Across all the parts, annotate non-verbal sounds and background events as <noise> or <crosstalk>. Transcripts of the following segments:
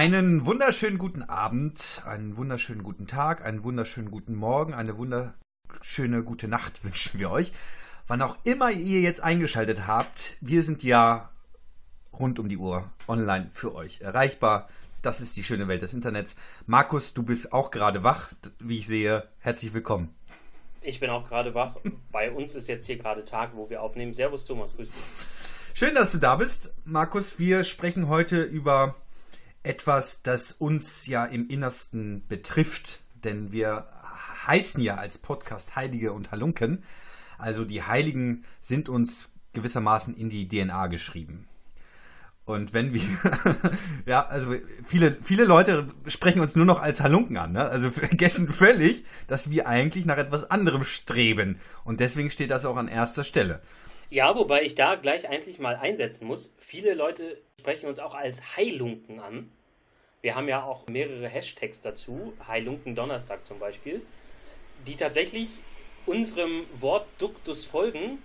Einen wunderschönen guten Abend, einen wunderschönen guten Tag, einen wunderschönen guten Morgen, eine wunderschöne gute Nacht <laughs> wünschen wir euch. Wann auch immer ihr jetzt eingeschaltet habt, wir sind ja rund um die Uhr online für euch erreichbar. Das ist die schöne Welt des Internets. Markus, du bist auch gerade wach, wie ich sehe. Herzlich willkommen. Ich bin auch gerade wach. Bei uns ist jetzt hier gerade Tag, wo wir aufnehmen. Servus Thomas, grüß dich. Schön, dass du da bist, Markus. Wir sprechen heute über etwas, das uns ja im Innersten betrifft, denn wir heißen ja als Podcast Heilige und Halunken. Also die Heiligen sind uns gewissermaßen in die DNA geschrieben. Und wenn wir, <laughs> ja, also viele, viele Leute sprechen uns nur noch als Halunken an, ne? also <laughs> vergessen völlig, dass wir eigentlich nach etwas anderem streben. Und deswegen steht das auch an erster Stelle. Ja, wobei ich da gleich eigentlich mal einsetzen muss. Viele Leute sprechen uns auch als Heilunken an. Wir haben ja auch mehrere Hashtags dazu, Heilunken Donnerstag zum Beispiel, die tatsächlich unserem Wort Duktus folgen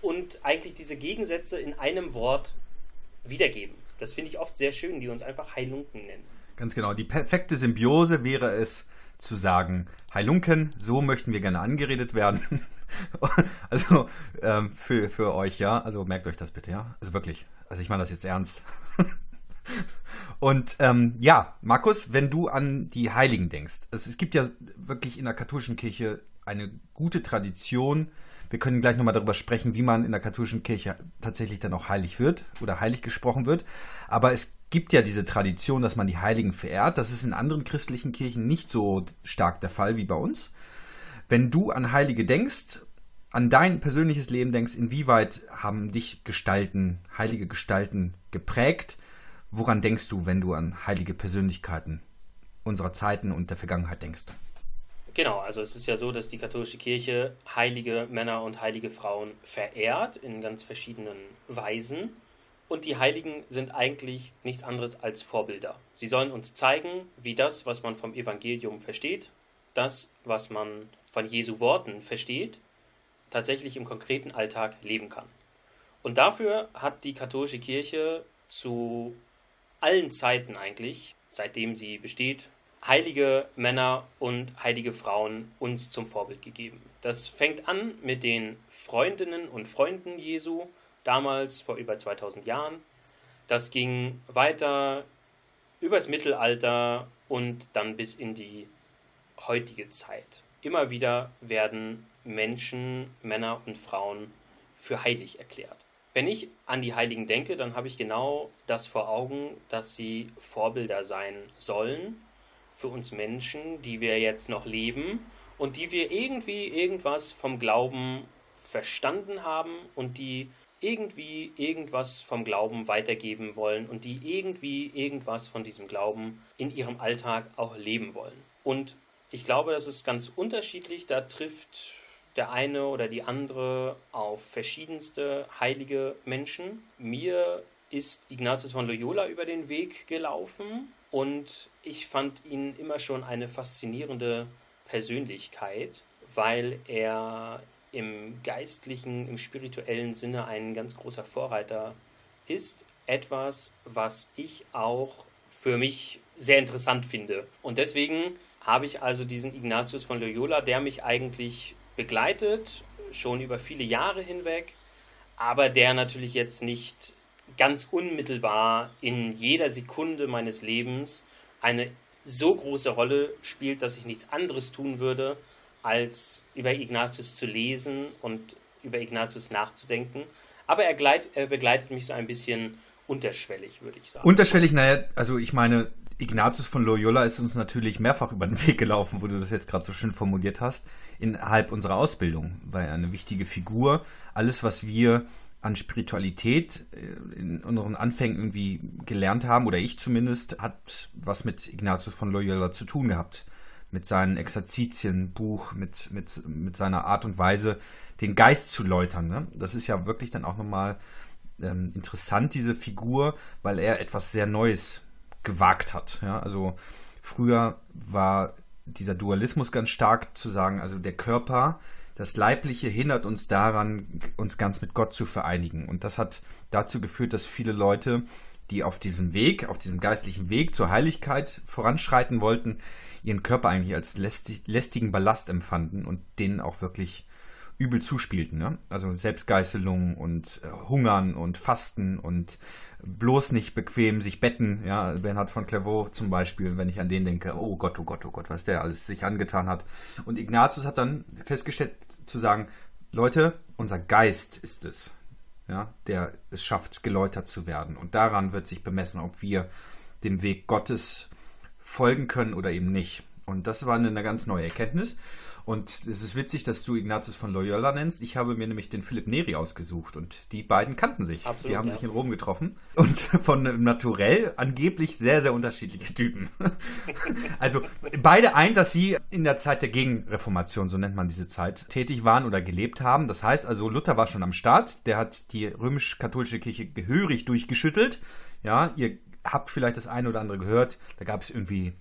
und eigentlich diese Gegensätze in einem Wort wiedergeben. Das finde ich oft sehr schön, die uns einfach Heilunken nennen. Ganz genau. Die perfekte Symbiose wäre es zu sagen, Heilunken, so möchten wir gerne angeredet werden. <laughs> <laughs> also ähm, für, für euch, ja. Also merkt euch das bitte, ja. Also wirklich. Also ich meine das jetzt ernst. <laughs> Und ähm, ja, Markus, wenn du an die Heiligen denkst, es, es gibt ja wirklich in der katholischen Kirche eine gute Tradition. Wir können gleich nochmal darüber sprechen, wie man in der katholischen Kirche tatsächlich dann auch heilig wird oder heilig gesprochen wird. Aber es gibt ja diese Tradition, dass man die Heiligen verehrt. Das ist in anderen christlichen Kirchen nicht so stark der Fall wie bei uns. Wenn du an Heilige denkst, an dein persönliches Leben denkst, inwieweit haben dich Gestalten, heilige Gestalten geprägt? Woran denkst du, wenn du an heilige Persönlichkeiten unserer Zeiten und der Vergangenheit denkst? Genau, also es ist ja so, dass die katholische Kirche heilige Männer und heilige Frauen verehrt in ganz verschiedenen Weisen. Und die Heiligen sind eigentlich nichts anderes als Vorbilder. Sie sollen uns zeigen, wie das, was man vom Evangelium versteht, das, was man von Jesu Worten versteht, tatsächlich im konkreten Alltag leben kann. Und dafür hat die katholische Kirche zu allen Zeiten eigentlich, seitdem sie besteht, heilige Männer und heilige Frauen uns zum Vorbild gegeben. Das fängt an mit den Freundinnen und Freunden Jesu, damals vor über 2000 Jahren. Das ging weiter übers Mittelalter und dann bis in die heutige Zeit. Immer wieder werden Menschen, Männer und Frauen für heilig erklärt. Wenn ich an die Heiligen denke, dann habe ich genau das vor Augen, dass sie Vorbilder sein sollen für uns Menschen, die wir jetzt noch leben und die wir irgendwie irgendwas vom Glauben verstanden haben und die irgendwie irgendwas vom Glauben weitergeben wollen und die irgendwie irgendwas von diesem Glauben in ihrem Alltag auch leben wollen. Und ich glaube, das ist ganz unterschiedlich. Da trifft der eine oder die andere auf verschiedenste heilige Menschen. Mir ist Ignatius von Loyola über den Weg gelaufen und ich fand ihn immer schon eine faszinierende Persönlichkeit, weil er im geistlichen, im spirituellen Sinne ein ganz großer Vorreiter ist. Etwas, was ich auch für mich sehr interessant finde. Und deswegen habe ich also diesen Ignatius von Loyola, der mich eigentlich begleitet, schon über viele Jahre hinweg, aber der natürlich jetzt nicht ganz unmittelbar in jeder Sekunde meines Lebens eine so große Rolle spielt, dass ich nichts anderes tun würde, als über Ignatius zu lesen und über Ignatius nachzudenken. Aber er, gleit, er begleitet mich so ein bisschen unterschwellig, würde ich sagen. Unterschwellig, naja, also ich meine, Ignatius von Loyola ist uns natürlich mehrfach über den Weg gelaufen, wo du das jetzt gerade so schön formuliert hast, innerhalb unserer Ausbildung, weil er eine wichtige Figur. Alles, was wir an Spiritualität äh, in unseren Anfängen irgendwie gelernt haben, oder ich zumindest, hat was mit Ignatius von Loyola zu tun gehabt. Mit seinen Exerzitienbuch, mit, mit, mit seiner Art und Weise, den Geist zu läutern. Ne? Das ist ja wirklich dann auch nochmal ähm, interessant, diese Figur, weil er etwas sehr Neues gewagt hat. Ja, also früher war dieser Dualismus ganz stark zu sagen, also der Körper, das Leibliche hindert uns daran, uns ganz mit Gott zu vereinigen. Und das hat dazu geführt, dass viele Leute die auf diesem Weg, auf diesem geistlichen Weg zur Heiligkeit voranschreiten wollten, ihren Körper eigentlich als lästig, lästigen Ballast empfanden und denen auch wirklich übel zuspielten. Ne? Also Selbstgeißelung und äh, Hungern und Fasten und bloß nicht bequem sich betten. Ja, Bernhard von Clairvaux zum Beispiel, wenn ich an den denke, oh Gott, oh Gott, oh Gott, was der alles sich angetan hat. Und Ignatius hat dann festgestellt zu sagen, Leute, unser Geist ist es, ja, der es schafft, geläutert zu werden. Und daran wird sich bemessen, ob wir dem Weg Gottes folgen können oder eben nicht. Und das war eine ganz neue Erkenntnis. Und es ist witzig, dass du Ignatius von Loyola nennst. Ich habe mir nämlich den Philipp Neri ausgesucht und die beiden kannten sich. Absolut, die haben ja. sich in Rom getroffen und <laughs> von Naturell angeblich sehr, sehr unterschiedliche Typen. <laughs> also beide eint, dass sie in der Zeit der Gegenreformation, so nennt man diese Zeit, tätig waren oder gelebt haben. Das heißt also, Luther war schon am Start. Der hat die römisch-katholische Kirche gehörig durchgeschüttelt. Ja, ihr habt vielleicht das eine oder andere gehört. Da gab es irgendwie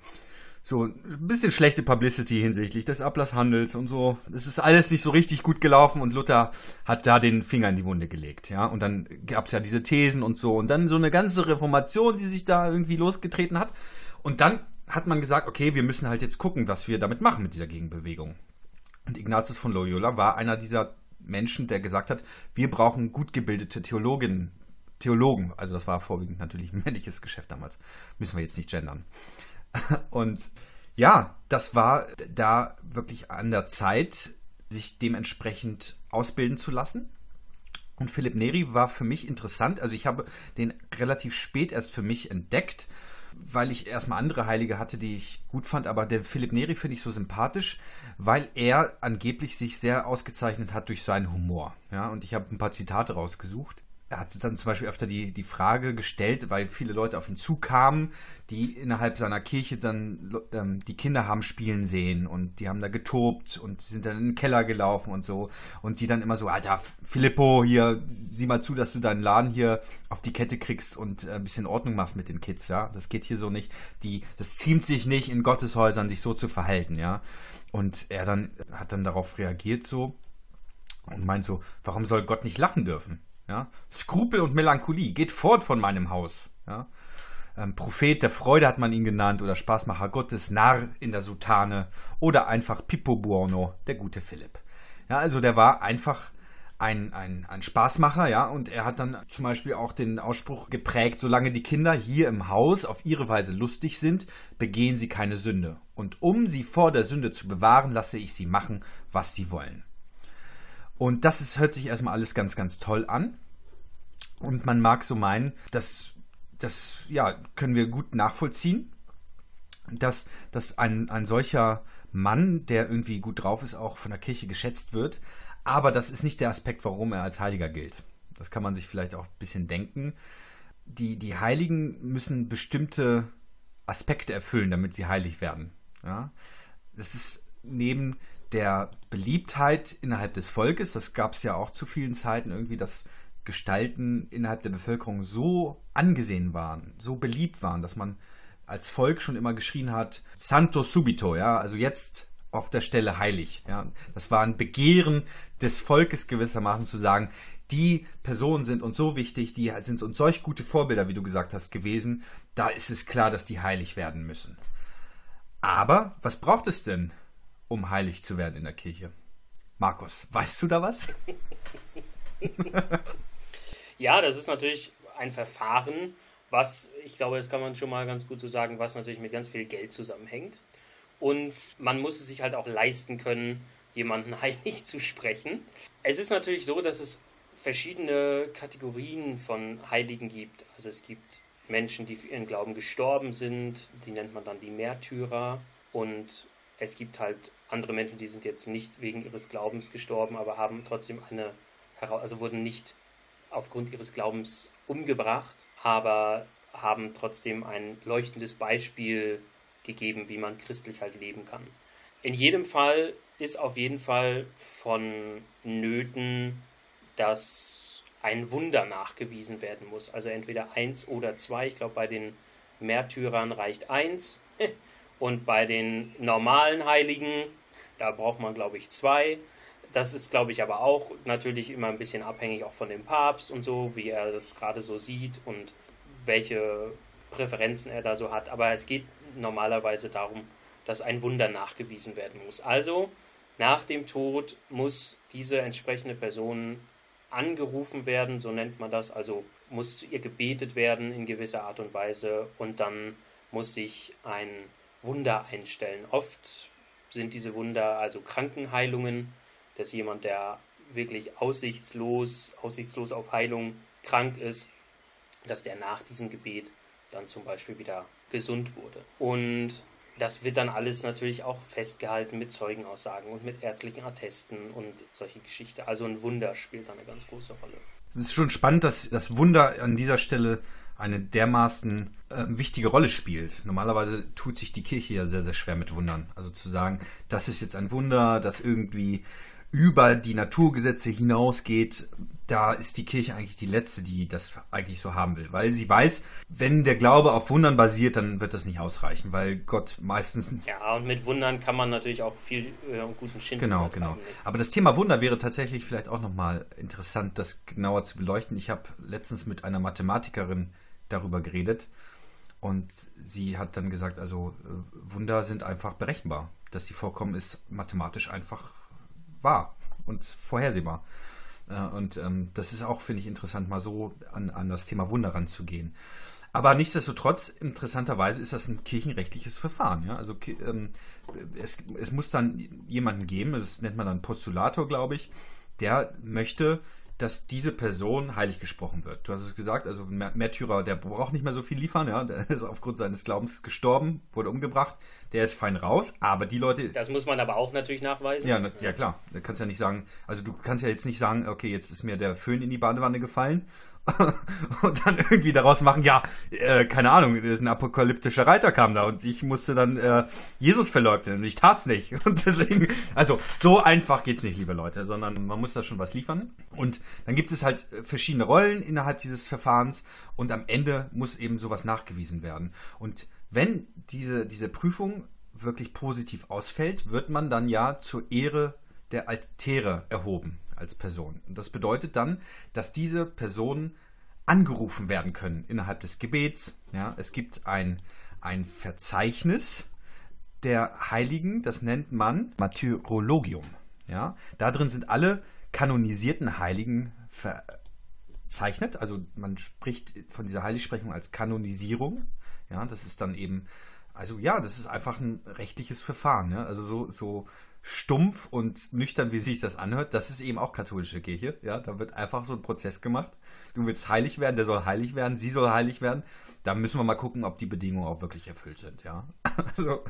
so ein bisschen schlechte Publicity hinsichtlich des Ablasshandels und so. Es ist alles nicht so richtig gut gelaufen und Luther hat da den Finger in die Wunde gelegt, ja. Und dann gab es ja diese Thesen und so und dann so eine ganze Reformation, die sich da irgendwie losgetreten hat. Und dann hat man gesagt, okay, wir müssen halt jetzt gucken, was wir damit machen mit dieser Gegenbewegung. Und Ignatius von Loyola war einer dieser Menschen, der gesagt hat, wir brauchen gut gebildete Theologinnen, Theologen. Also das war vorwiegend natürlich ein <laughs> männliches Geschäft damals. Müssen wir jetzt nicht gendern. <laughs> Und ja, das war da wirklich an der Zeit, sich dementsprechend ausbilden zu lassen. Und Philipp Neri war für mich interessant. Also ich habe den relativ spät erst für mich entdeckt, weil ich erstmal andere Heilige hatte, die ich gut fand. Aber der Philipp Neri finde ich so sympathisch, weil er angeblich sich sehr ausgezeichnet hat durch seinen Humor. Ja, und ich habe ein paar Zitate rausgesucht er hat dann zum Beispiel öfter die, die Frage gestellt, weil viele Leute auf ihn zukamen, die innerhalb seiner Kirche dann ähm, die Kinder haben spielen sehen und die haben da getobt und sind dann in den Keller gelaufen und so und die dann immer so, Alter, Filippo, hier, sieh mal zu, dass du deinen Laden hier auf die Kette kriegst und äh, ein bisschen Ordnung machst mit den Kids, ja. Das geht hier so nicht. Die, das ziemt sich nicht in Gotteshäusern, sich so zu verhalten, ja. Und er dann hat dann darauf reagiert so und meint so, warum soll Gott nicht lachen dürfen? Ja? Skrupel und Melancholie, geht fort von meinem Haus. Ja? Ähm, Prophet der Freude hat man ihn genannt oder Spaßmacher Gottes, Narr in der Sutane oder einfach Pippo Buono, der gute Philipp. Ja, also der war einfach ein, ein, ein Spaßmacher, ja, und er hat dann zum Beispiel auch den Ausspruch geprägt, solange die Kinder hier im Haus auf ihre Weise lustig sind, begehen sie keine Sünde. Und um sie vor der Sünde zu bewahren, lasse ich sie machen, was sie wollen. Und das ist, hört sich erstmal alles ganz, ganz toll an. Und man mag so meinen, dass das ja, können wir gut nachvollziehen, dass, dass ein, ein solcher Mann, der irgendwie gut drauf ist, auch von der Kirche geschätzt wird. Aber das ist nicht der Aspekt, warum er als Heiliger gilt. Das kann man sich vielleicht auch ein bisschen denken. Die, die Heiligen müssen bestimmte Aspekte erfüllen, damit sie heilig werden. Ja? Das ist neben der Beliebtheit innerhalb des Volkes, das gab es ja auch zu vielen Zeiten irgendwie, dass Gestalten innerhalb der Bevölkerung so angesehen waren, so beliebt waren, dass man als Volk schon immer geschrien hat, Santo subito, ja, also jetzt auf der Stelle heilig, ja. Das war ein Begehren des Volkes gewissermaßen zu sagen, die Personen sind uns so wichtig, die sind uns solch gute Vorbilder, wie du gesagt hast, gewesen, da ist es klar, dass die heilig werden müssen. Aber was braucht es denn, um heilig zu werden in der Kirche. Markus, weißt du da was? <laughs> ja, das ist natürlich ein Verfahren, was, ich glaube, das kann man schon mal ganz gut so sagen, was natürlich mit ganz viel Geld zusammenhängt. Und man muss es sich halt auch leisten können, jemanden <laughs> heilig zu sprechen. Es ist natürlich so, dass es verschiedene Kategorien von Heiligen gibt. Also es gibt Menschen, die für ihren Glauben gestorben sind, die nennt man dann die Märtyrer. Und es gibt halt andere Menschen, die sind jetzt nicht wegen ihres Glaubens gestorben, aber haben trotzdem eine, also wurden nicht aufgrund ihres Glaubens umgebracht, aber haben trotzdem ein leuchtendes Beispiel gegeben, wie man christlich halt leben kann. In jedem Fall ist auf jeden Fall von Nöten, dass ein Wunder nachgewiesen werden muss. Also entweder eins oder zwei. Ich glaube, bei den Märtyrern reicht eins. <laughs> Und bei den normalen Heiligen, da braucht man, glaube ich, zwei. Das ist, glaube ich, aber auch natürlich immer ein bisschen abhängig auch von dem Papst und so, wie er das gerade so sieht und welche Präferenzen er da so hat. Aber es geht normalerweise darum, dass ein Wunder nachgewiesen werden muss. Also nach dem Tod muss diese entsprechende Person angerufen werden, so nennt man das, also muss zu ihr gebetet werden in gewisser Art und Weise und dann muss sich ein Wunder einstellen. Oft sind diese Wunder also Krankenheilungen, dass jemand, der wirklich aussichtslos, aussichtslos auf Heilung krank ist, dass der nach diesem Gebet dann zum Beispiel wieder gesund wurde. Und das wird dann alles natürlich auch festgehalten mit Zeugenaussagen und mit ärztlichen Attesten und solche Geschichten. Also ein Wunder spielt da eine ganz große Rolle. Es ist schon spannend, dass das Wunder an dieser Stelle eine dermaßen äh, wichtige Rolle spielt. Normalerweise tut sich die Kirche ja sehr, sehr schwer mit Wundern. Also zu sagen, das ist jetzt ein Wunder, das irgendwie über die Naturgesetze hinausgeht, da ist die Kirche eigentlich die letzte, die das eigentlich so haben will, weil sie weiß, wenn der Glaube auf Wundern basiert, dann wird das nicht ausreichen, weil Gott meistens ja und mit Wundern kann man natürlich auch viel äh, guten Schinden genau genau. Aber das Thema Wunder wäre tatsächlich vielleicht auch nochmal interessant, das genauer zu beleuchten. Ich habe letztens mit einer Mathematikerin darüber geredet und sie hat dann gesagt, also äh, Wunder sind einfach berechenbar, dass sie vorkommen, ist mathematisch einfach wahr und vorhersehbar. Äh, und ähm, das ist auch, finde ich, interessant, mal so an, an das Thema Wunder ranzugehen. Aber nichtsdestotrotz, interessanterweise ist das ein kirchenrechtliches Verfahren. Ja? Also ähm, es, es muss dann jemanden geben, das nennt man dann Postulator, glaube ich, der möchte dass diese Person heilig gesprochen wird. Du hast es gesagt, also Märtyrer, der braucht nicht mehr so viel liefern, ja, der ist aufgrund seines Glaubens gestorben, wurde umgebracht, der ist fein raus, aber die Leute... Das muss man aber auch natürlich nachweisen. Ja, ja klar, da kannst ja nicht sagen, also du kannst ja jetzt nicht sagen, okay, jetzt ist mir der Föhn in die Badewanne gefallen <laughs> und dann irgendwie daraus machen, ja, äh, keine Ahnung, ein apokalyptischer Reiter kam da und ich musste dann äh, Jesus verleugnen und ich tat's nicht. <laughs> Und deswegen, also so einfach geht's nicht, liebe Leute, sondern man muss da schon was liefern. Und dann gibt es halt verschiedene Rollen innerhalb dieses Verfahrens und am Ende muss eben sowas nachgewiesen werden. Und wenn diese, diese Prüfung wirklich positiv ausfällt, wird man dann ja zur Ehre der Altäre erhoben als Person. Das bedeutet dann, dass diese Personen angerufen werden können innerhalb des Gebets. Ja, es gibt ein, ein Verzeichnis der Heiligen, das nennt man Martyrologium. Ja, da drin sind alle kanonisierten Heiligen verzeichnet. Also man spricht von dieser Heiligsprechung als Kanonisierung. Ja, das ist dann eben, also ja, das ist einfach ein rechtliches Verfahren. Ja? Also so, so stumpf und nüchtern, wie sich das anhört, das ist eben auch katholische Kirche. Ja, da wird einfach so ein Prozess gemacht. Du willst heilig werden, der soll heilig werden, sie soll heilig werden. Da müssen wir mal gucken, ob die Bedingungen auch wirklich erfüllt sind. Ja, <laughs> also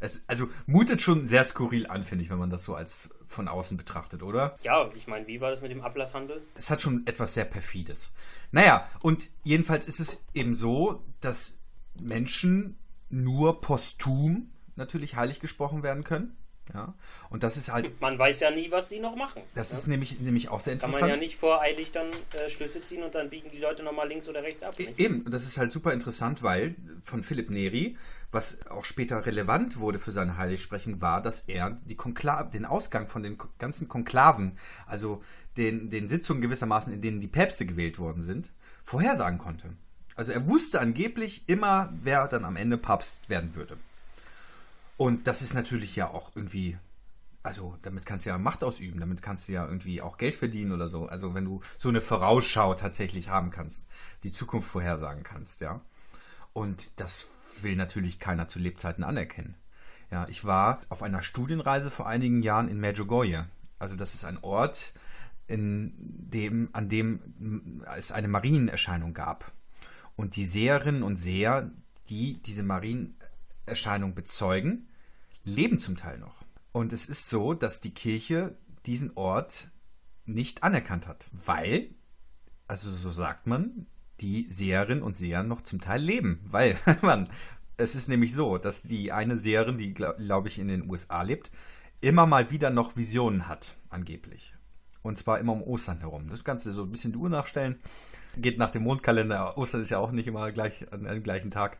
es also mutet schon sehr skurril an, finde ich, wenn man das so als von außen betrachtet, oder? Ja, ich meine, wie war das mit dem Ablasshandel? Es hat schon etwas sehr perfides. Naja, und jedenfalls ist es eben so, dass Menschen nur posthum natürlich heilig gesprochen werden können. Ja, und das ist halt. Man weiß ja nie, was sie noch machen. Das ja? ist nämlich, nämlich auch sehr interessant. Kann man ja nicht voreilig dann äh, Schlüsse ziehen und dann biegen die Leute nochmal links oder rechts ab. Nicht? Eben, und das ist halt super interessant, weil von Philipp Neri, was auch später relevant wurde für seine Heiligsprechung, war, dass er die Konkla den Ausgang von den ganzen Konklaven, also den, den Sitzungen gewissermaßen, in denen die Päpste gewählt worden sind, vorhersagen konnte. Also er wusste angeblich immer, wer dann am Ende Papst werden würde. Und das ist natürlich ja auch irgendwie, also damit kannst du ja Macht ausüben, damit kannst du ja irgendwie auch Geld verdienen oder so. Also wenn du so eine Vorausschau tatsächlich haben kannst, die Zukunft vorhersagen kannst, ja. Und das will natürlich keiner zu Lebzeiten anerkennen. Ja, ich war auf einer Studienreise vor einigen Jahren in Medjugorje. Also das ist ein Ort, in dem, an dem es eine Marienerscheinung gab. Und die Seherinnen und Seher, die diese Marienerscheinung bezeugen, leben zum Teil noch. Und es ist so, dass die Kirche diesen Ort nicht anerkannt hat, weil, also so sagt man, die Seherinnen und Seher noch zum Teil leben. Weil, <laughs> man, es ist nämlich so, dass die eine Seherin, die glaube ich in den USA lebt, immer mal wieder noch Visionen hat, angeblich. Und zwar immer um Ostern herum. Das Ganze so ein bisschen die Uhr nachstellen. Geht nach dem Mondkalender. Ostern ist ja auch nicht immer gleich an einem gleichen Tag.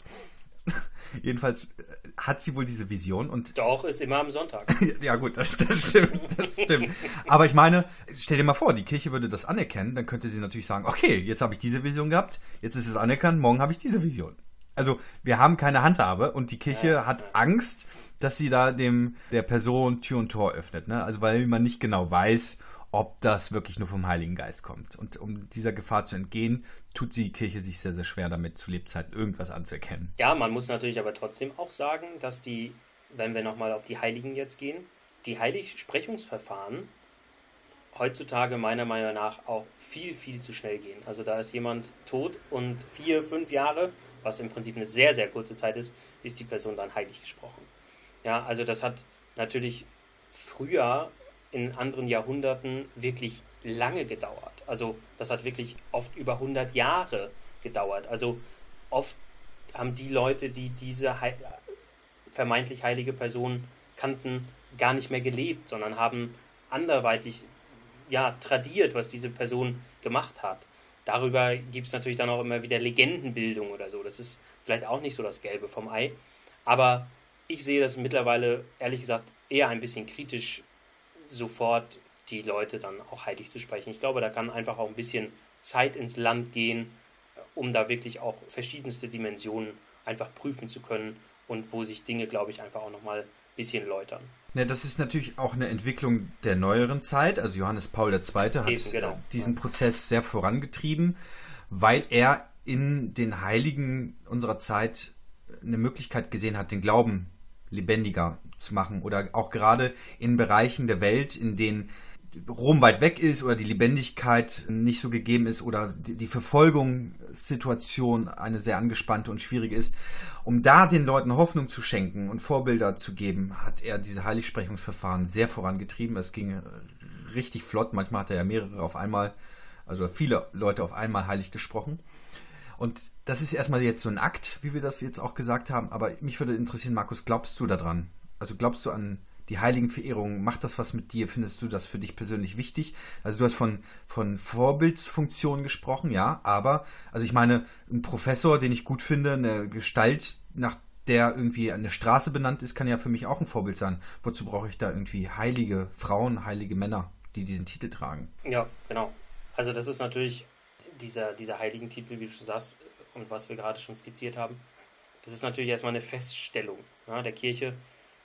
<laughs> Jedenfalls äh, hat sie wohl diese Vision und. Doch, ist immer am Sonntag. <laughs> ja, gut, das, das stimmt, das stimmt. Aber ich meine, stell dir mal vor, die Kirche würde das anerkennen, dann könnte sie natürlich sagen, okay, jetzt habe ich diese Vision gehabt, jetzt ist es anerkannt, morgen habe ich diese Vision. Also, wir haben keine Handhabe und die Kirche ja, hat. Angst, dass sie da dem, der Person Tür und Tor öffnet, ne? Also, weil man nicht genau weiß, ob das wirklich nur vom Heiligen Geist kommt. Und um dieser Gefahr zu entgehen, tut die Kirche sich sehr, sehr schwer damit, zu Lebzeiten irgendwas anzuerkennen. Ja, man muss natürlich aber trotzdem auch sagen, dass die, wenn wir nochmal auf die Heiligen jetzt gehen, die Heiligsprechungsverfahren heutzutage meiner Meinung nach auch viel, viel zu schnell gehen. Also da ist jemand tot und vier, fünf Jahre, was im Prinzip eine sehr, sehr kurze Zeit ist, ist die Person dann heilig gesprochen. Ja, also das hat natürlich früher in anderen Jahrhunderten wirklich lange gedauert. Also das hat wirklich oft über 100 Jahre gedauert. Also oft haben die Leute, die diese heil vermeintlich heilige Person kannten, gar nicht mehr gelebt, sondern haben anderweitig ja, tradiert, was diese Person gemacht hat. Darüber gibt es natürlich dann auch immer wieder Legendenbildung oder so. Das ist vielleicht auch nicht so das Gelbe vom Ei. Aber ich sehe das mittlerweile, ehrlich gesagt, eher ein bisschen kritisch sofort die Leute dann auch heilig zu sprechen. Ich glaube, da kann einfach auch ein bisschen Zeit ins Land gehen, um da wirklich auch verschiedenste Dimensionen einfach prüfen zu können und wo sich Dinge, glaube ich, einfach auch nochmal ein bisschen läutern. Ja, das ist natürlich auch eine Entwicklung der neueren Zeit. Also Johannes Paul II. hat Eben, genau. diesen Prozess sehr vorangetrieben, weil er in den Heiligen unserer Zeit eine Möglichkeit gesehen hat, den Glauben lebendiger zu machen oder auch gerade in Bereichen der Welt, in denen Rom weit weg ist oder die Lebendigkeit nicht so gegeben ist oder die Verfolgungssituation eine sehr angespannte und schwierige ist, um da den Leuten Hoffnung zu schenken und Vorbilder zu geben, hat er diese Heiligsprechungsverfahren sehr vorangetrieben. Es ging richtig flott. Manchmal hat er ja mehrere auf einmal, also viele Leute auf einmal heilig gesprochen. Und das ist erstmal jetzt so ein Akt, wie wir das jetzt auch gesagt haben. Aber mich würde interessieren, Markus, glaubst du daran? Also glaubst du an die Heiligenverehrung, macht das was mit dir? Findest du das für dich persönlich wichtig? Also du hast von, von Vorbildfunktion gesprochen, ja, aber, also ich meine, ein Professor, den ich gut finde, eine Gestalt, nach der irgendwie eine Straße benannt ist, kann ja für mich auch ein Vorbild sein. Wozu brauche ich da irgendwie heilige Frauen, heilige Männer, die diesen Titel tragen? Ja, genau. Also das ist natürlich dieser, dieser heiligen Titel, wie du schon sagst, und was wir gerade schon skizziert haben, das ist natürlich erstmal eine Feststellung ja, der Kirche,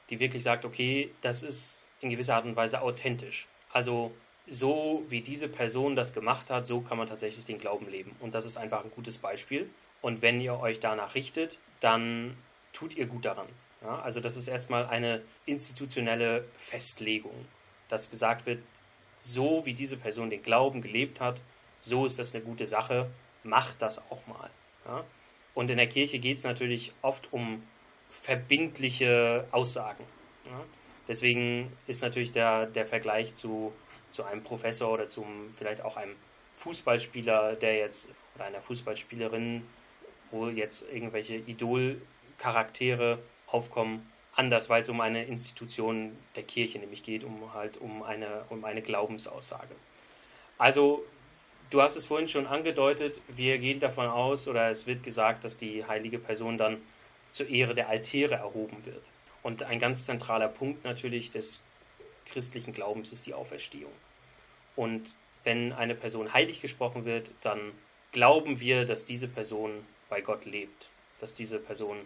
die wirklich sagt, okay, das ist in gewisser Art und Weise authentisch. Also so wie diese Person das gemacht hat, so kann man tatsächlich den Glauben leben. Und das ist einfach ein gutes Beispiel. Und wenn ihr euch danach richtet, dann tut ihr gut daran. Ja, also das ist erstmal eine institutionelle Festlegung, dass gesagt wird, so wie diese Person den Glauben gelebt hat, so ist das eine gute Sache, macht das auch mal. Ja? Und in der Kirche geht es natürlich oft um verbindliche Aussagen. Ja? Deswegen ist natürlich der, der Vergleich zu, zu einem Professor oder zum vielleicht auch einem Fußballspieler, der jetzt oder einer Fußballspielerin, wo jetzt irgendwelche Idolcharaktere aufkommen, anders, weil es um eine Institution der Kirche nämlich geht, um halt um eine, um eine Glaubensaussage. Also, du hast es vorhin schon angedeutet, wir gehen davon aus, oder es wird gesagt, dass die heilige Person dann zur Ehre der Altäre erhoben wird. Und ein ganz zentraler Punkt natürlich des christlichen Glaubens ist die Auferstehung. Und wenn eine Person heilig gesprochen wird, dann glauben wir, dass diese Person bei Gott lebt, dass diese Person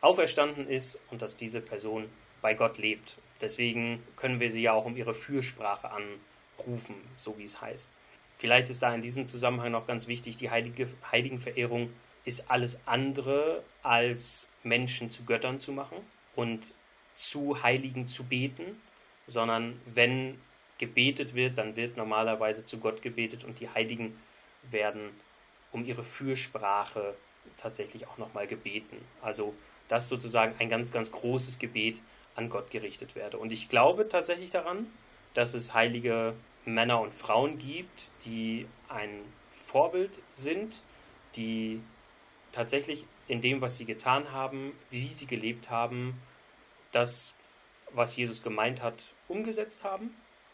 auferstanden ist und dass diese Person bei Gott lebt. Deswegen können wir sie ja auch um ihre Fürsprache anrufen, so wie es heißt. Vielleicht ist da in diesem Zusammenhang noch ganz wichtig, die heilige Heiligenverehrung ist alles andere als Menschen zu Göttern zu machen und zu Heiligen zu beten, sondern wenn gebetet wird, dann wird normalerweise zu Gott gebetet und die Heiligen werden um ihre Fürsprache tatsächlich auch nochmal gebeten. Also dass sozusagen ein ganz, ganz großes Gebet an Gott gerichtet werde. Und ich glaube tatsächlich daran, dass es heilige Männer und Frauen gibt, die ein Vorbild sind, die tatsächlich in dem, was sie getan haben, wie sie gelebt haben, das, was Jesus gemeint hat, umgesetzt haben.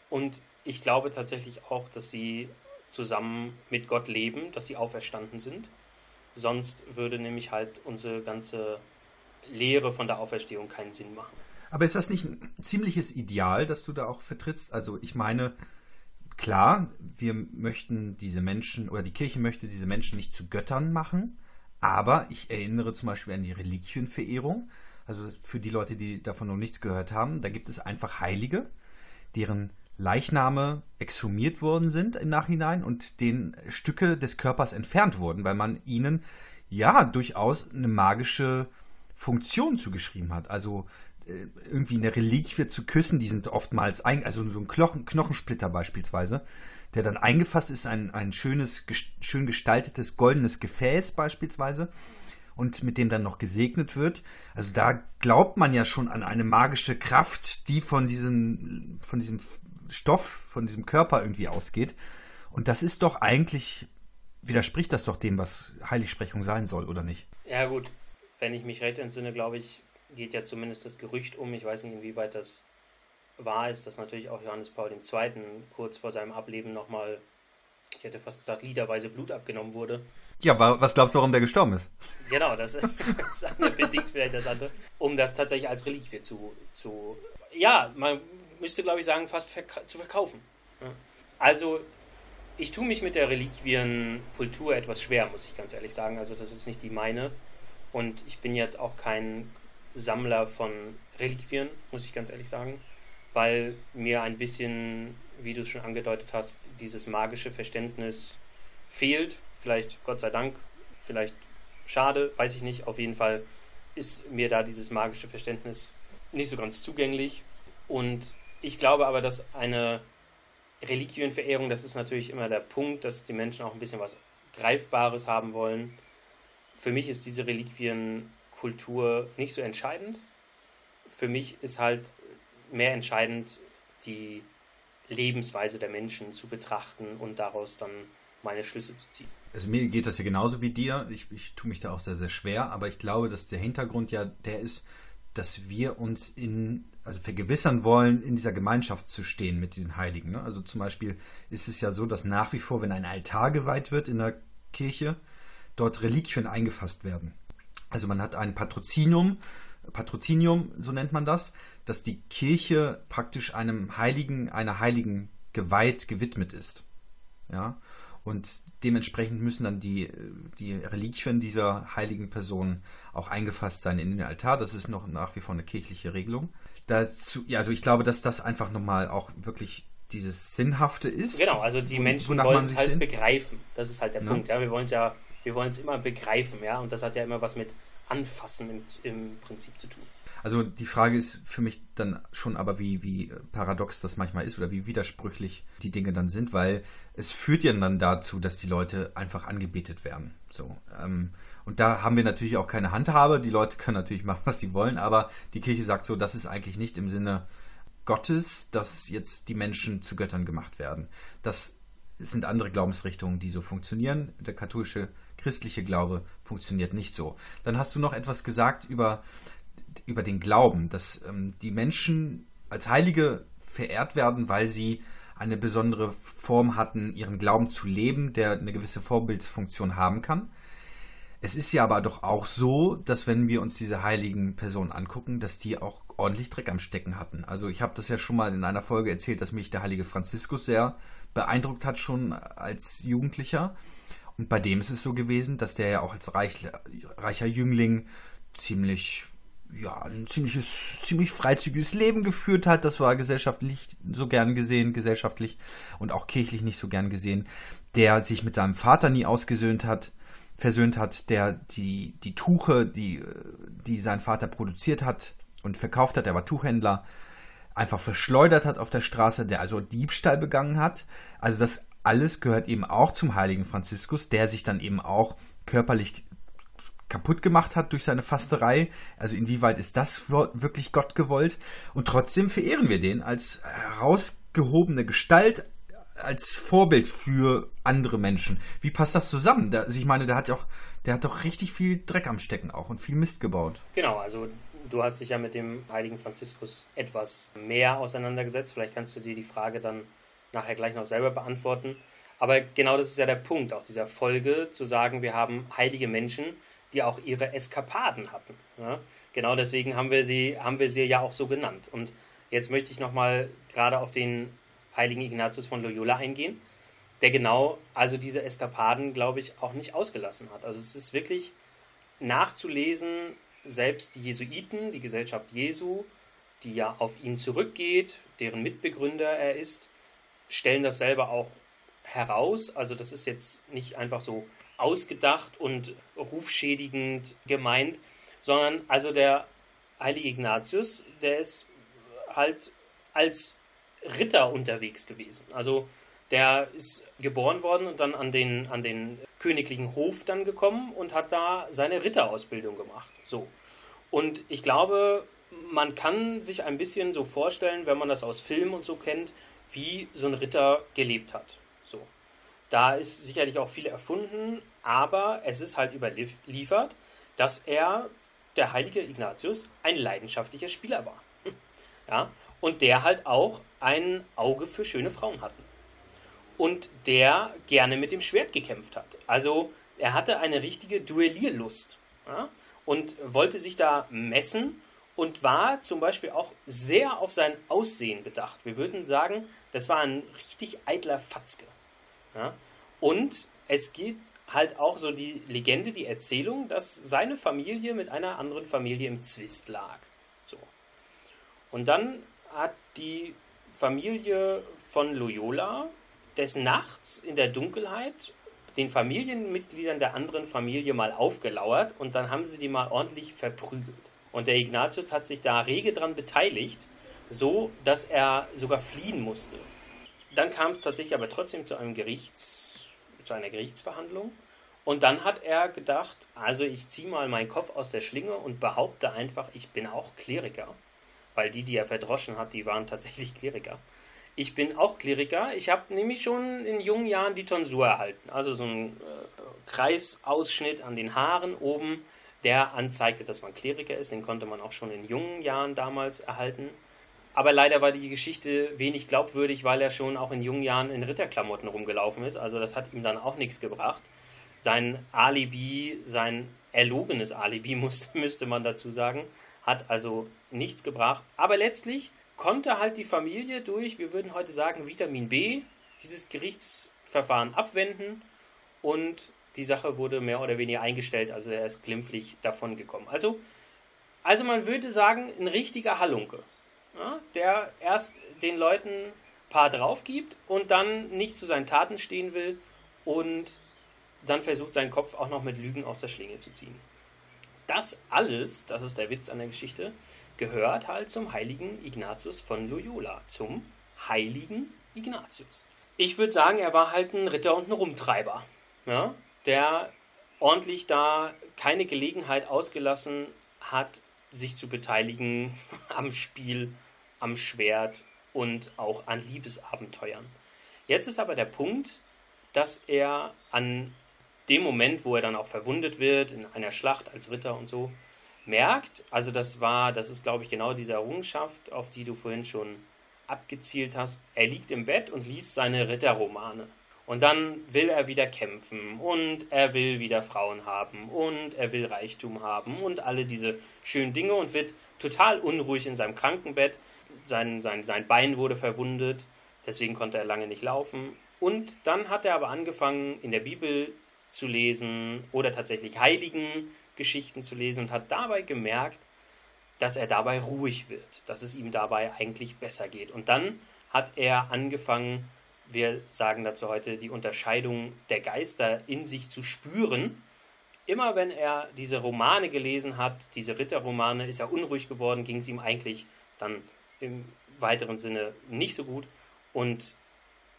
Und ich glaube tatsächlich auch, dass sie zusammen mit Gott leben, dass sie auferstanden sind. Sonst würde nämlich halt unsere ganze Lehre von der Auferstehung keinen Sinn machen. Aber ist das nicht ein ziemliches Ideal, das du da auch vertrittst? Also ich meine, klar, wir möchten diese Menschen oder die Kirche möchte diese Menschen nicht zu Göttern machen, aber ich erinnere zum Beispiel an die Reliquienverehrung. Also für die Leute, die davon noch nichts gehört haben, da gibt es einfach Heilige, deren Leichname exhumiert worden sind im Nachhinein und denen Stücke des Körpers entfernt wurden, weil man ihnen ja durchaus eine magische Funktion zugeschrieben hat. Also irgendwie eine Reliquie zu küssen, die sind oftmals, ein, also so ein Knochen, Knochensplitter beispielsweise, der dann eingefasst ist, ein, ein schönes, schön gestaltetes goldenes Gefäß beispielsweise und mit dem dann noch gesegnet wird. Also da glaubt man ja schon an eine magische Kraft, die von diesem, von diesem Stoff, von diesem Körper irgendwie ausgeht. Und das ist doch eigentlich, widerspricht das doch dem, was Heiligsprechung sein soll, oder nicht? Ja gut, wenn ich mich recht entsinne, glaube ich, geht ja zumindest das Gerücht um, ich weiß nicht, inwieweit das wahr ist, dass natürlich auch Johannes Paul II. kurz vor seinem Ableben nochmal, ich hätte fast gesagt, liederweise Blut abgenommen wurde. Ja, was glaubst du, warum der gestorben ist? Genau, das, <laughs> das eine bedingt vielleicht das andere, um das tatsächlich als Reliquie zu, zu ja, man müsste glaube ich sagen, fast verk zu verkaufen. Also, ich tue mich mit der Reliquienkultur etwas schwer, muss ich ganz ehrlich sagen. Also, das ist nicht die meine. Und ich bin jetzt auch kein Sammler von Reliquien, muss ich ganz ehrlich sagen, weil mir ein bisschen, wie du es schon angedeutet hast, dieses magische Verständnis fehlt. Vielleicht Gott sei Dank, vielleicht schade, weiß ich nicht. Auf jeden Fall ist mir da dieses magische Verständnis nicht so ganz zugänglich. Und ich glaube aber, dass eine Reliquienverehrung, das ist natürlich immer der Punkt, dass die Menschen auch ein bisschen was Greifbares haben wollen. Für mich ist diese Reliquien Kultur nicht so entscheidend. Für mich ist halt mehr entscheidend, die Lebensweise der Menschen zu betrachten und daraus dann meine Schlüsse zu ziehen. Also mir geht das ja genauso wie dir. Ich, ich tue mich da auch sehr, sehr schwer, aber ich glaube, dass der Hintergrund ja der ist, dass wir uns in, also vergewissern wollen, in dieser Gemeinschaft zu stehen mit diesen Heiligen. Ne? Also zum Beispiel ist es ja so, dass nach wie vor, wenn ein Altar geweiht wird in der Kirche, dort Reliquien eingefasst werden. Also man hat ein Patrozinium, Patrozinium, so nennt man das, dass die Kirche praktisch einem Heiligen, einer Heiligen geweiht, gewidmet ist. Ja. Und dementsprechend müssen dann die, die Reliquien dieser heiligen Person auch eingefasst sein in den Altar. Das ist noch nach wie vor eine kirchliche Regelung. Dazu, ja, also ich glaube, dass das einfach nochmal auch wirklich dieses Sinnhafte ist. Genau, also die Menschen wollen es halt sehen. begreifen. Das ist halt der ja. Punkt. Ja, wir wollen es ja wir wollen es immer begreifen, ja, und das hat ja immer was mit Anfassen im, im Prinzip zu tun. Also die Frage ist für mich dann schon aber, wie, wie paradox das manchmal ist oder wie widersprüchlich die Dinge dann sind, weil es führt ja dann dazu, dass die Leute einfach angebetet werden. So. Ähm, und da haben wir natürlich auch keine Handhabe. Die Leute können natürlich machen, was sie wollen, aber die Kirche sagt so, das ist eigentlich nicht im Sinne Gottes, dass jetzt die Menschen zu Göttern gemacht werden. Das sind andere Glaubensrichtungen, die so funktionieren. Der katholische christliche Glaube funktioniert nicht so. Dann hast du noch etwas gesagt über, über den Glauben, dass ähm, die Menschen als Heilige verehrt werden, weil sie eine besondere Form hatten, ihren Glauben zu leben, der eine gewisse Vorbildsfunktion haben kann. Es ist ja aber doch auch so, dass wenn wir uns diese heiligen Personen angucken, dass die auch ordentlich Dreck am Stecken hatten. Also ich habe das ja schon mal in einer Folge erzählt, dass mich der heilige Franziskus sehr beeindruckt hat, schon als Jugendlicher. Und bei dem ist es so gewesen, dass der ja auch als reich, reicher Jüngling ziemlich, ja, ein ziemliches, ziemlich freizügiges Leben geführt hat. Das war gesellschaftlich so gern gesehen, gesellschaftlich und auch kirchlich nicht so gern gesehen. Der sich mit seinem Vater nie ausgesöhnt hat, versöhnt hat, der die, die Tuche, die, die sein Vater produziert hat und verkauft hat, er war Tuchhändler, einfach verschleudert hat auf der Straße, der also Diebstahl begangen hat. Also das alles gehört eben auch zum heiligen Franziskus, der sich dann eben auch körperlich kaputt gemacht hat durch seine Fasterei. Also inwieweit ist das wirklich Gott gewollt? Und trotzdem verehren wir den als herausgehobene Gestalt, als Vorbild für andere Menschen. Wie passt das zusammen? also ich meine, der hat auch, der hat doch richtig viel Dreck am Stecken auch und viel Mist gebaut. Genau, also du hast dich ja mit dem heiligen Franziskus etwas mehr auseinandergesetzt. Vielleicht kannst du dir die Frage dann nachher gleich noch selber beantworten. Aber genau das ist ja der Punkt auch dieser Folge, zu sagen, wir haben heilige Menschen, die auch ihre Eskapaden hatten. Ja? Genau deswegen haben wir sie, haben wir sie ja auch so genannt. Und jetzt möchte ich nochmal gerade auf den heiligen Ignatius von Loyola eingehen, der genau also diese Eskapaden, glaube ich, auch nicht ausgelassen hat. Also es ist wirklich nachzulesen, selbst die Jesuiten, die Gesellschaft Jesu, die ja auf ihn zurückgeht, deren Mitbegründer er ist, stellen das selber auch heraus. Also das ist jetzt nicht einfach so ausgedacht und rufschädigend gemeint, sondern also der heilige Ignatius, der ist halt als Ritter unterwegs gewesen. Also der ist geboren worden und dann an den, an den königlichen Hof dann gekommen und hat da seine Ritterausbildung gemacht. So. Und ich glaube, man kann sich ein bisschen so vorstellen, wenn man das aus Filmen und so kennt, wie so ein Ritter gelebt hat. So. Da ist sicherlich auch viel erfunden, aber es ist halt überliefert, dass er, der heilige Ignatius, ein leidenschaftlicher Spieler war. <laughs> Ja, und der halt auch ein Auge für schöne Frauen hatte. Und der gerne mit dem Schwert gekämpft hat. Also er hatte eine richtige Duellierlust ja, und wollte sich da messen und war zum Beispiel auch sehr auf sein Aussehen bedacht. Wir würden sagen, das war ein richtig eitler Fatzke. Ja? Und es gibt halt auch so die Legende, die Erzählung, dass seine Familie mit einer anderen Familie im Zwist lag. So. Und dann hat die Familie von Loyola des Nachts in der Dunkelheit den Familienmitgliedern der anderen Familie mal aufgelauert und dann haben sie die mal ordentlich verprügelt. Und der Ignatius hat sich da rege dran beteiligt, so dass er sogar fliehen musste. Dann kam es tatsächlich aber trotzdem zu einem Gerichts zu einer Gerichtsverhandlung. Und dann hat er gedacht, also ich ziehe mal meinen Kopf aus der Schlinge und behaupte einfach, ich bin auch Kleriker. Weil die, die er verdroschen hat, die waren tatsächlich Kleriker. Ich bin auch Kleriker. Ich habe nämlich schon in jungen Jahren die Tonsur erhalten. Also so ein äh, Kreisausschnitt an den Haaren oben, der anzeigte, dass man Kleriker ist. Den konnte man auch schon in jungen Jahren damals erhalten. Aber leider war die Geschichte wenig glaubwürdig, weil er schon auch in jungen Jahren in Ritterklamotten rumgelaufen ist. Also das hat ihm dann auch nichts gebracht. Sein Alibi, sein erlogenes Alibi, <laughs> muss, müsste man dazu sagen, hat also nichts gebracht. Aber letztlich konnte halt die Familie durch, wir würden heute sagen, Vitamin B, dieses Gerichtsverfahren abwenden und die Sache wurde mehr oder weniger eingestellt, also er ist glimpflich davon gekommen. Also, also man würde sagen, ein richtiger Halunke ja, der erst den Leuten ein paar drauf gibt und dann nicht zu seinen Taten stehen will und dann versucht, seinen Kopf auch noch mit Lügen aus der Schlinge zu ziehen. Das alles, das ist der Witz an der Geschichte, gehört halt zum heiligen Ignatius von Loyola, zum heiligen Ignatius. Ich würde sagen, er war halt ein Ritter und ein Rumtreiber, ja, der ordentlich da keine Gelegenheit ausgelassen hat, sich zu beteiligen am Spiel, am Schwert und auch an Liebesabenteuern. Jetzt ist aber der Punkt, dass er an dem Moment, wo er dann auch verwundet wird in einer Schlacht als Ritter und so, merkt, also das war, das ist glaube ich genau diese Errungenschaft, auf die du vorhin schon abgezielt hast. Er liegt im Bett und liest seine Ritterromane. Und dann will er wieder kämpfen und er will wieder Frauen haben und er will Reichtum haben und alle diese schönen Dinge und wird total unruhig in seinem Krankenbett. Sein, sein, sein Bein wurde verwundet, deswegen konnte er lange nicht laufen. Und dann hat er aber angefangen, in der Bibel zu lesen oder tatsächlich heiligen Geschichten zu lesen und hat dabei gemerkt, dass er dabei ruhig wird, dass es ihm dabei eigentlich besser geht. Und dann hat er angefangen, wir sagen dazu heute, die Unterscheidung der Geister in sich zu spüren. Immer wenn er diese Romane gelesen hat, diese Ritterromane, ist er unruhig geworden, ging es ihm eigentlich dann im weiteren Sinne nicht so gut. Und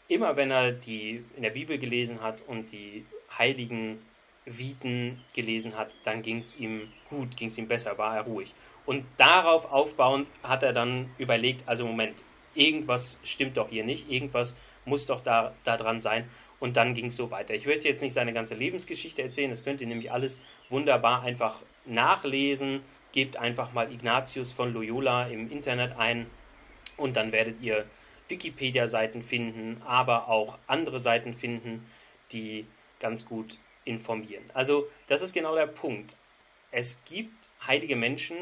immer wenn er die in der Bibel gelesen hat und die heiligen Viten gelesen hat, dann ging es ihm gut, ging es ihm besser, war er ruhig. Und darauf aufbauend hat er dann überlegt, also Moment, irgendwas stimmt doch hier nicht, irgendwas muss doch da, da dran sein. Und dann ging es so weiter. Ich möchte jetzt nicht seine ganze Lebensgeschichte erzählen, das könnt ihr nämlich alles wunderbar einfach nachlesen. Gebt einfach mal Ignatius von Loyola im Internet ein und dann werdet ihr Wikipedia-Seiten finden, aber auch andere Seiten finden, die ganz gut informieren. Also das ist genau der Punkt. Es gibt heilige Menschen,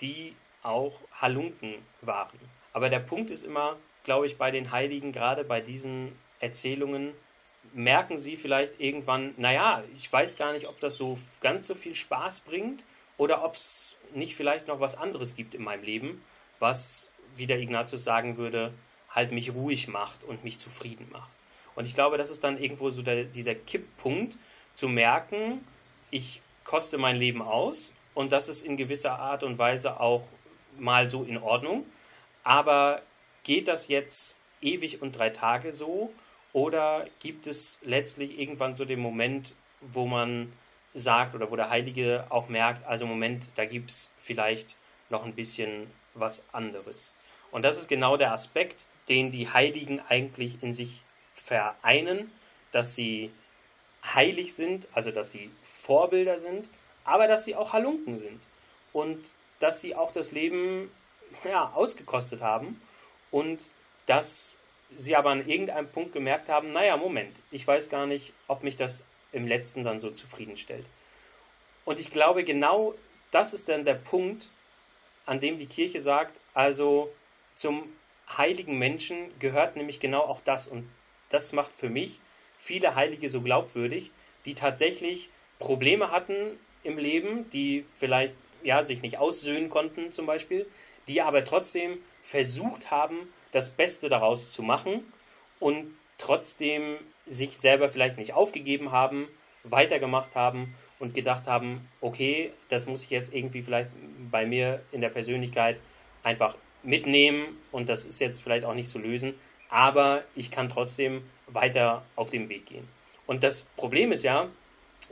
die auch Halunken waren. Aber der Punkt ist immer, glaube ich, bei den Heiligen, gerade bei diesen Erzählungen, merken sie vielleicht irgendwann, naja, ich weiß gar nicht, ob das so ganz so viel Spaß bringt oder ob es nicht vielleicht noch was anderes gibt in meinem Leben, was, wie der Ignatius sagen würde, halt mich ruhig macht und mich zufrieden macht. Und ich glaube, das ist dann irgendwo so der, dieser Kipppunkt, zu merken, ich koste mein Leben aus und das ist in gewisser Art und Weise auch mal so in Ordnung. Aber geht das jetzt ewig und drei Tage so? Oder gibt es letztlich irgendwann so den Moment, wo man sagt oder wo der Heilige auch merkt, also Moment, da gibt es vielleicht noch ein bisschen was anderes. Und das ist genau der Aspekt, den die Heiligen eigentlich in sich vereinen, dass sie heilig sind, also dass sie Vorbilder sind, aber dass sie auch Halunken sind und dass sie auch das Leben ja, ausgekostet haben und dass sie aber an irgendeinem Punkt gemerkt haben, naja, Moment, ich weiß gar nicht, ob mich das im letzten dann so zufriedenstellt. Und ich glaube, genau das ist dann der Punkt, an dem die Kirche sagt, also zum heiligen Menschen gehört nämlich genau auch das. Und das macht für mich viele Heilige so glaubwürdig, die tatsächlich Probleme hatten im Leben, die vielleicht ja, sich nicht aussöhnen konnten zum Beispiel, die aber trotzdem versucht haben, das Beste daraus zu machen und trotzdem sich selber vielleicht nicht aufgegeben haben, weitergemacht haben und gedacht haben, okay, das muss ich jetzt irgendwie vielleicht bei mir in der Persönlichkeit einfach mitnehmen und das ist jetzt vielleicht auch nicht zu lösen, aber ich kann trotzdem weiter auf dem Weg gehen. Und das Problem ist ja,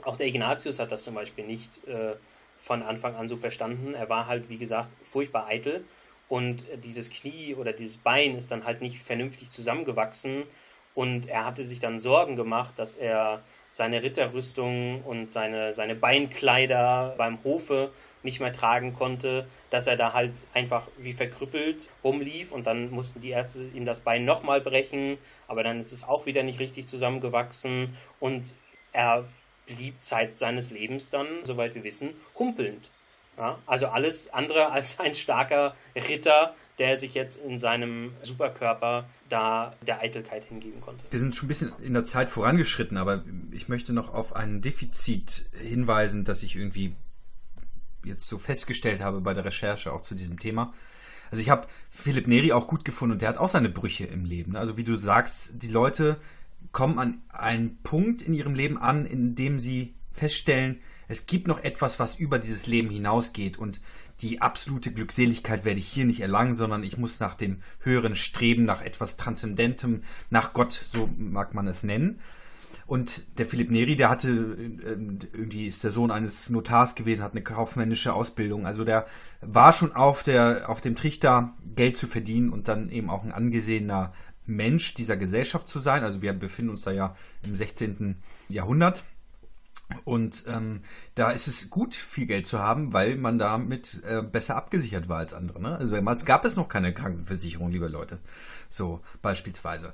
auch der Ignatius hat das zum Beispiel nicht äh, von Anfang an so verstanden. Er war halt, wie gesagt, furchtbar eitel und dieses Knie oder dieses Bein ist dann halt nicht vernünftig zusammengewachsen. Und er hatte sich dann Sorgen gemacht, dass er seine Ritterrüstung und seine, seine Beinkleider beim Hofe nicht mehr tragen konnte, dass er da halt einfach wie verkrüppelt rumlief. Und dann mussten die Ärzte ihm das Bein nochmal brechen, aber dann ist es auch wieder nicht richtig zusammengewachsen. Und er blieb Zeit seines Lebens dann, soweit wir wissen, humpelnd. Ja, also alles andere <laughs> als ein starker Ritter, der sich jetzt in seinem Superkörper da der Eitelkeit hingeben konnte. Wir sind schon ein bisschen in der Zeit vorangeschritten, aber ich möchte noch auf ein Defizit hinweisen, das ich irgendwie jetzt so festgestellt habe bei der Recherche auch zu diesem Thema. Also ich habe Philipp Neri auch gut gefunden und der hat auch seine Brüche im Leben. Also wie du sagst, die Leute kommen an einen Punkt in ihrem Leben an, in dem sie feststellen, es gibt noch etwas, was über dieses Leben hinausgeht und die absolute Glückseligkeit werde ich hier nicht erlangen, sondern ich muss nach dem höheren Streben, nach etwas Transzendentem, nach Gott, so mag man es nennen. Und der Philipp Neri, der hatte, ähm, irgendwie ist der Sohn eines Notars gewesen, hat eine kaufmännische Ausbildung. Also der war schon auf, der, auf dem Trichter, Geld zu verdienen und dann eben auch ein angesehener Mensch dieser Gesellschaft zu sein. Also wir befinden uns da ja im 16. Jahrhundert. Und ähm, da ist es gut, viel Geld zu haben, weil man damit äh, besser abgesichert war als andere. Ne? Also damals gab es noch keine Krankenversicherung, liebe Leute. So beispielsweise.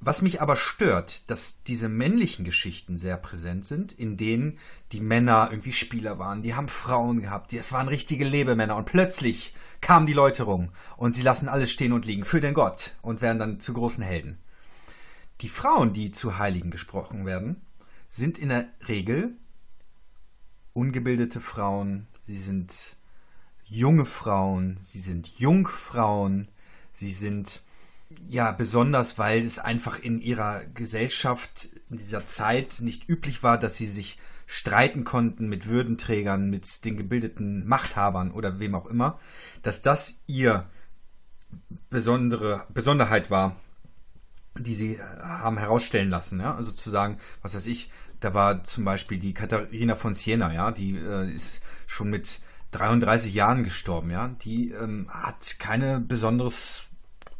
Was mich aber stört, dass diese männlichen Geschichten sehr präsent sind, in denen die Männer irgendwie Spieler waren, die haben Frauen gehabt, die, es waren richtige Lebemänner und plötzlich kam die Läuterung und sie lassen alles stehen und liegen für den Gott und werden dann zu großen Helden. Die Frauen, die zu Heiligen gesprochen werden, sind in der Regel ungebildete Frauen, sie sind junge Frauen, sie sind Jungfrauen, sie sind ja besonders, weil es einfach in ihrer Gesellschaft in dieser Zeit nicht üblich war, dass sie sich streiten konnten mit Würdenträgern, mit den gebildeten Machthabern oder wem auch immer, dass das ihr besondere Besonderheit war, die sie haben herausstellen lassen. Ja? Also zu sagen, was weiß ich, da war zum Beispiel die Katharina von Siena, ja, die äh, ist schon mit 33 Jahren gestorben, ja. Die ähm, hat keine besonderes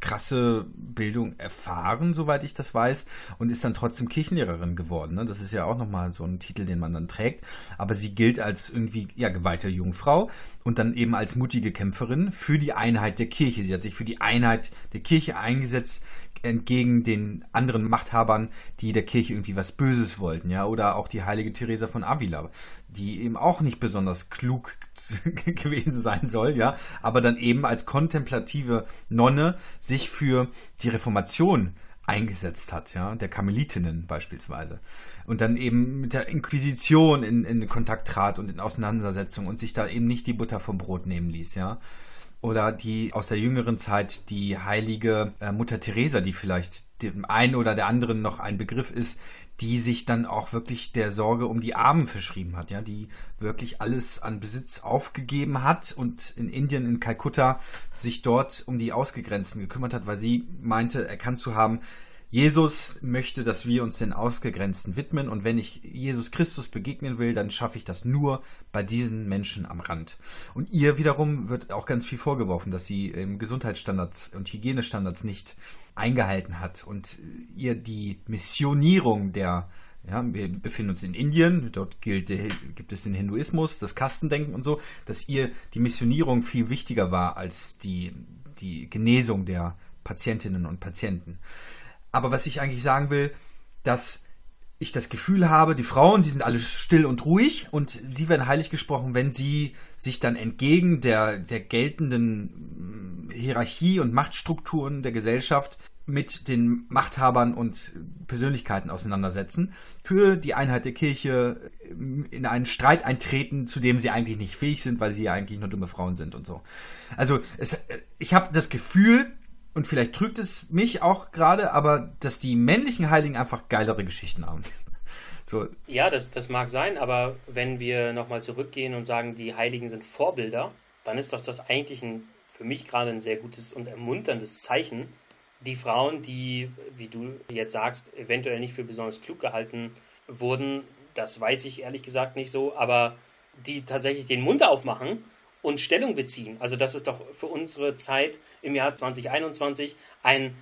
krasse Bildung erfahren, soweit ich das weiß, und ist dann trotzdem Kirchenlehrerin geworden. Ne? Das ist ja auch nochmal so ein Titel, den man dann trägt. Aber sie gilt als irgendwie ja geweihte Jungfrau und dann eben als mutige Kämpferin für die Einheit der Kirche. Sie hat sich für die Einheit der Kirche eingesetzt, entgegen den anderen Machthabern, die der Kirche irgendwie was Böses wollten, ja, oder auch die heilige Theresa von Avila, die eben auch nicht besonders klug <laughs> gewesen sein soll, ja, aber dann eben als kontemplative Nonne sich für die Reformation eingesetzt hat, ja, der Karmelitinnen beispielsweise. Und dann eben mit der Inquisition in, in Kontakt trat und in Auseinandersetzung und sich da eben nicht die Butter vom Brot nehmen ließ, ja oder die aus der jüngeren Zeit die heilige äh, Mutter Teresa, die vielleicht dem einen oder der anderen noch ein Begriff ist, die sich dann auch wirklich der Sorge um die Armen verschrieben hat, ja, die wirklich alles an Besitz aufgegeben hat und in Indien, in Kalkutta, sich dort um die Ausgegrenzten gekümmert hat, weil sie meinte, erkannt zu haben, Jesus möchte, dass wir uns den Ausgegrenzten widmen und wenn ich Jesus Christus begegnen will, dann schaffe ich das nur bei diesen Menschen am Rand. Und ihr wiederum wird auch ganz viel vorgeworfen, dass sie Gesundheitsstandards und Hygienestandards nicht eingehalten hat und ihr die Missionierung der ja, wir befinden uns in Indien, dort gilt, gibt es den Hinduismus, das Kastendenken und so, dass ihr die Missionierung viel wichtiger war als die, die Genesung der Patientinnen und Patienten. Aber was ich eigentlich sagen will, dass ich das Gefühl habe, die Frauen, die sind alle still und ruhig und sie werden heilig gesprochen, wenn sie sich dann entgegen der, der geltenden mm, Hierarchie und Machtstrukturen der Gesellschaft mit den Machthabern und Persönlichkeiten auseinandersetzen, für die Einheit der Kirche in einen Streit eintreten, zu dem sie eigentlich nicht fähig sind, weil sie ja eigentlich nur dumme Frauen sind und so. Also es, ich habe das Gefühl, und vielleicht trügt es mich auch gerade, aber dass die männlichen Heiligen einfach geilere Geschichten haben. <laughs> So. Ja, das, das mag sein, aber wenn wir nochmal zurückgehen und sagen, die Heiligen sind Vorbilder, dann ist doch das eigentlich ein, für mich gerade ein sehr gutes und ermunterndes Zeichen. Die Frauen, die, wie du jetzt sagst, eventuell nicht für besonders klug gehalten wurden, das weiß ich ehrlich gesagt nicht so, aber die tatsächlich den Mund aufmachen und Stellung beziehen. Also das ist doch für unsere Zeit im Jahr 2021 ein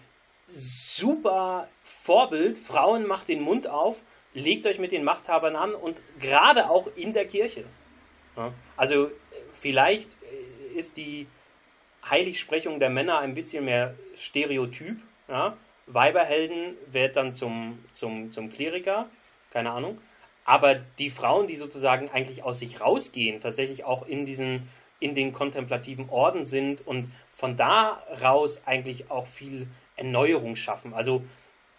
super Vorbild. Frauen macht den Mund auf, legt euch mit den Machthabern an und gerade auch in der Kirche. Also vielleicht ist die Heiligsprechung der Männer ein bisschen mehr Stereotyp. Ja? Weiberhelden wird dann zum, zum, zum Kleriker, keine Ahnung. Aber die Frauen, die sozusagen eigentlich aus sich rausgehen, tatsächlich auch in diesen in den kontemplativen Orden sind und von da raus eigentlich auch viel Erneuerung schaffen. Also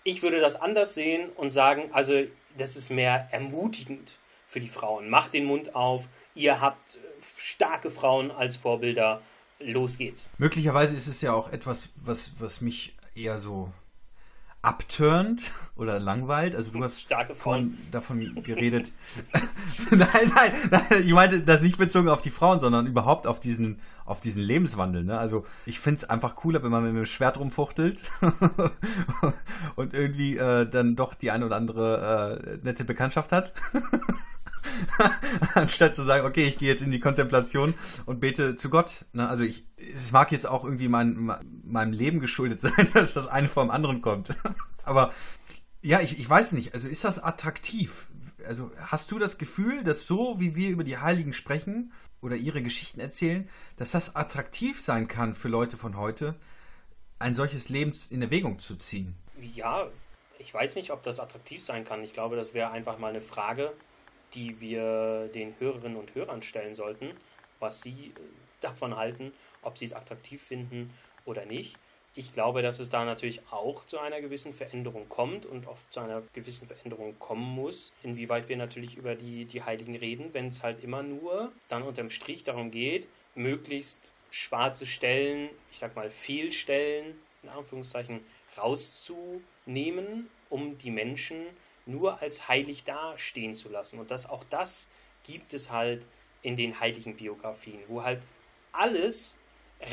ich würde das anders sehen und sagen, also das ist mehr ermutigend für die Frauen. Macht den Mund auf, ihr habt starke Frauen als Vorbilder, los geht's. Möglicherweise ist es ja auch etwas, was, was mich eher so abturnt <laughs> oder langweilt. Also du hast von, davon geredet. <laughs> nein, nein, nein, ich meinte das nicht bezogen auf die Frauen, sondern überhaupt auf diesen, auf diesen Lebenswandel. Ne? Also ich finde es einfach cooler, wenn man mit dem Schwert rumfuchtelt <laughs> und irgendwie äh, dann doch die eine oder andere äh, nette Bekanntschaft hat. <laughs> Anstatt zu sagen, okay, ich gehe jetzt in die Kontemplation und bete zu Gott. Ne? Also ich, es mag jetzt auch irgendwie mein, meinem Leben geschuldet <laughs> sein, dass das eine vom anderen kommt. <laughs> Aber ja, ich, ich weiß nicht. Also ist das attraktiv? Also hast du das Gefühl, dass so wie wir über die Heiligen sprechen oder ihre Geschichten erzählen, dass das attraktiv sein kann für Leute von heute, ein solches Leben in Erwägung zu ziehen? Ja, ich weiß nicht, ob das attraktiv sein kann. Ich glaube, das wäre einfach mal eine Frage, die wir den Hörerinnen und Hörern stellen sollten, was sie äh, davon halten, ob sie es attraktiv finden oder nicht. Ich glaube, dass es da natürlich auch zu einer gewissen Veränderung kommt und oft zu einer gewissen Veränderung kommen muss, inwieweit wir natürlich über die, die Heiligen reden, wenn es halt immer nur dann unterm Strich darum geht, möglichst schwarze Stellen, ich sag mal Fehlstellen, in Anführungszeichen, rauszunehmen, um die Menschen nur als heilig dastehen zu lassen. Und das, auch das gibt es halt in den heiligen Biografien, wo halt alles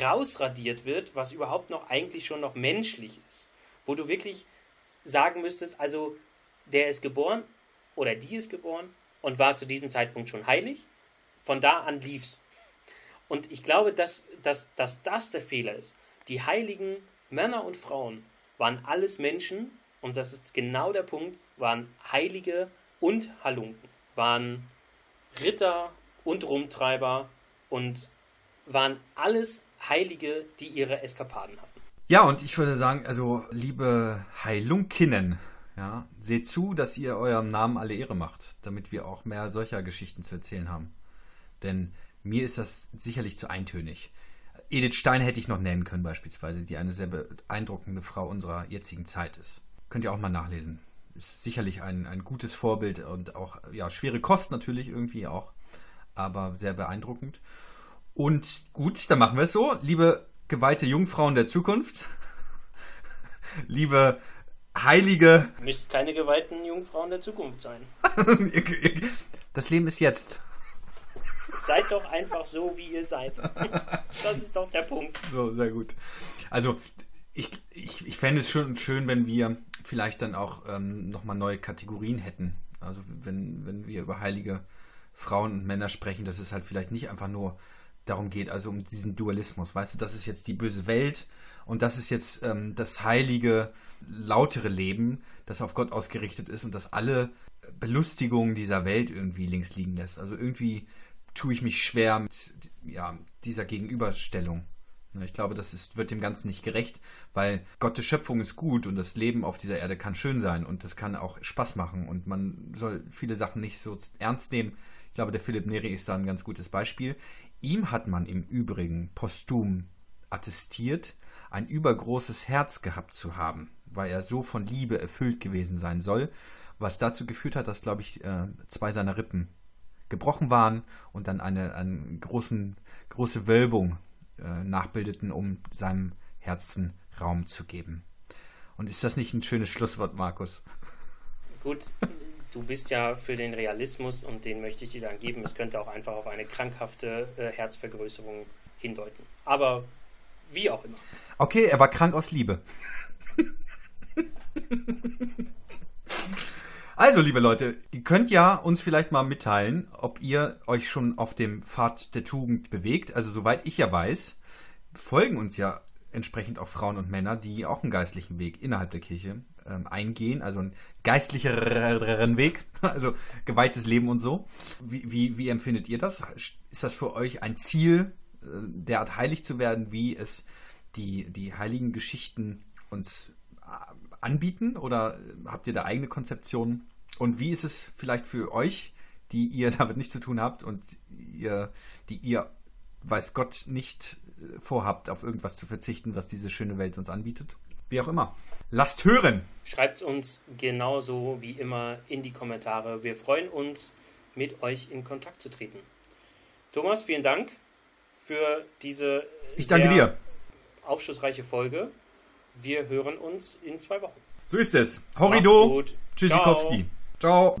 rausradiert wird, was überhaupt noch eigentlich schon noch menschlich ist. Wo du wirklich sagen müsstest, also der ist geboren oder die ist geboren und war zu diesem Zeitpunkt schon heilig. Von da an lief's. Und ich glaube, dass, dass, dass das der Fehler ist. Die heiligen Männer und Frauen waren alles Menschen und das ist genau der Punkt, waren Heilige und Halunken, waren Ritter und Rumtreiber und waren alles Heilige, die ihre Eskapaden hatten. Ja, und ich würde sagen, also liebe Heilungkinnen, ja, seht zu, dass ihr eurem Namen alle Ehre macht, damit wir auch mehr solcher Geschichten zu erzählen haben. Denn mir ist das sicherlich zu eintönig. Edith Stein hätte ich noch nennen können beispielsweise, die eine sehr beeindruckende Frau unserer jetzigen Zeit ist. Könnt ihr auch mal nachlesen. Ist sicherlich ein, ein gutes Vorbild und auch, ja, schwere Kost natürlich irgendwie auch, aber sehr beeindruckend. Und gut, dann machen wir es so. Liebe geweihte Jungfrauen der Zukunft, <laughs> liebe heilige. Müsst keine geweihten Jungfrauen der Zukunft sein. <laughs> das Leben ist jetzt. Seid doch einfach so, wie ihr seid. <laughs> Das ist doch der Punkt. So, sehr gut. Also, ich, ich, ich fände es schon schön, wenn wir vielleicht dann auch ähm, nochmal neue Kategorien hätten. Also, wenn, wenn wir über heilige Frauen und Männer sprechen, dass es halt vielleicht nicht einfach nur darum geht, also um diesen Dualismus. Weißt du, das ist jetzt die böse Welt und das ist jetzt ähm, das heilige, lautere Leben, das auf Gott ausgerichtet ist und das alle Belustigungen dieser Welt irgendwie links liegen lässt. Also irgendwie tue ich mich schwer mit ja, dieser Gegenüberstellung. Ich glaube, das ist, wird dem Ganzen nicht gerecht, weil Gottes Schöpfung ist gut und das Leben auf dieser Erde kann schön sein und das kann auch Spaß machen und man soll viele Sachen nicht so ernst nehmen. Ich glaube, der Philipp Neri ist da ein ganz gutes Beispiel. Ihm hat man im Übrigen posthum attestiert, ein übergroßes Herz gehabt zu haben, weil er so von Liebe erfüllt gewesen sein soll, was dazu geführt hat, dass, glaube ich, äh, zwei seiner Rippen gebrochen waren und dann eine, eine großen, große Wölbung äh, nachbildeten, um seinem Herzen Raum zu geben. Und ist das nicht ein schönes Schlusswort, Markus? Gut, du bist ja für den Realismus und den möchte ich dir dann geben. Es könnte auch einfach auf eine krankhafte äh, Herzvergrößerung hindeuten. Aber wie auch immer. Okay, er war krank aus Liebe. <laughs> Also, liebe Leute, ihr könnt ja uns vielleicht mal mitteilen, ob ihr euch schon auf dem Pfad der Tugend bewegt. Also, soweit ich ja weiß, folgen uns ja entsprechend auch Frauen und Männer, die auch einen geistlichen Weg innerhalb der Kirche ähm, eingehen, also einen geistlicheren Weg, <laughs> also geweihtes Leben und so. Wie, wie, wie empfindet ihr das? Ist das für euch ein Ziel, äh, derart heilig zu werden, wie es die, die heiligen Geschichten uns äh, anbieten? Oder habt ihr da eigene Konzeptionen? Und wie ist es vielleicht für euch, die ihr <laughs> damit nichts zu tun habt und ihr, die ihr, weiß Gott, nicht äh, vorhabt, auf irgendwas zu verzichten, was diese schöne Welt uns anbietet? Wie auch immer. Lasst hören! Schreibt uns genauso wie immer in die Kommentare. Wir freuen uns, mit euch in Kontakt zu treten. Thomas, vielen Dank für diese ich danke dir. aufschlussreiche Folge. Wir hören uns in zwei Wochen. So ist es. Horrido. Tschüssikowski. Ciao.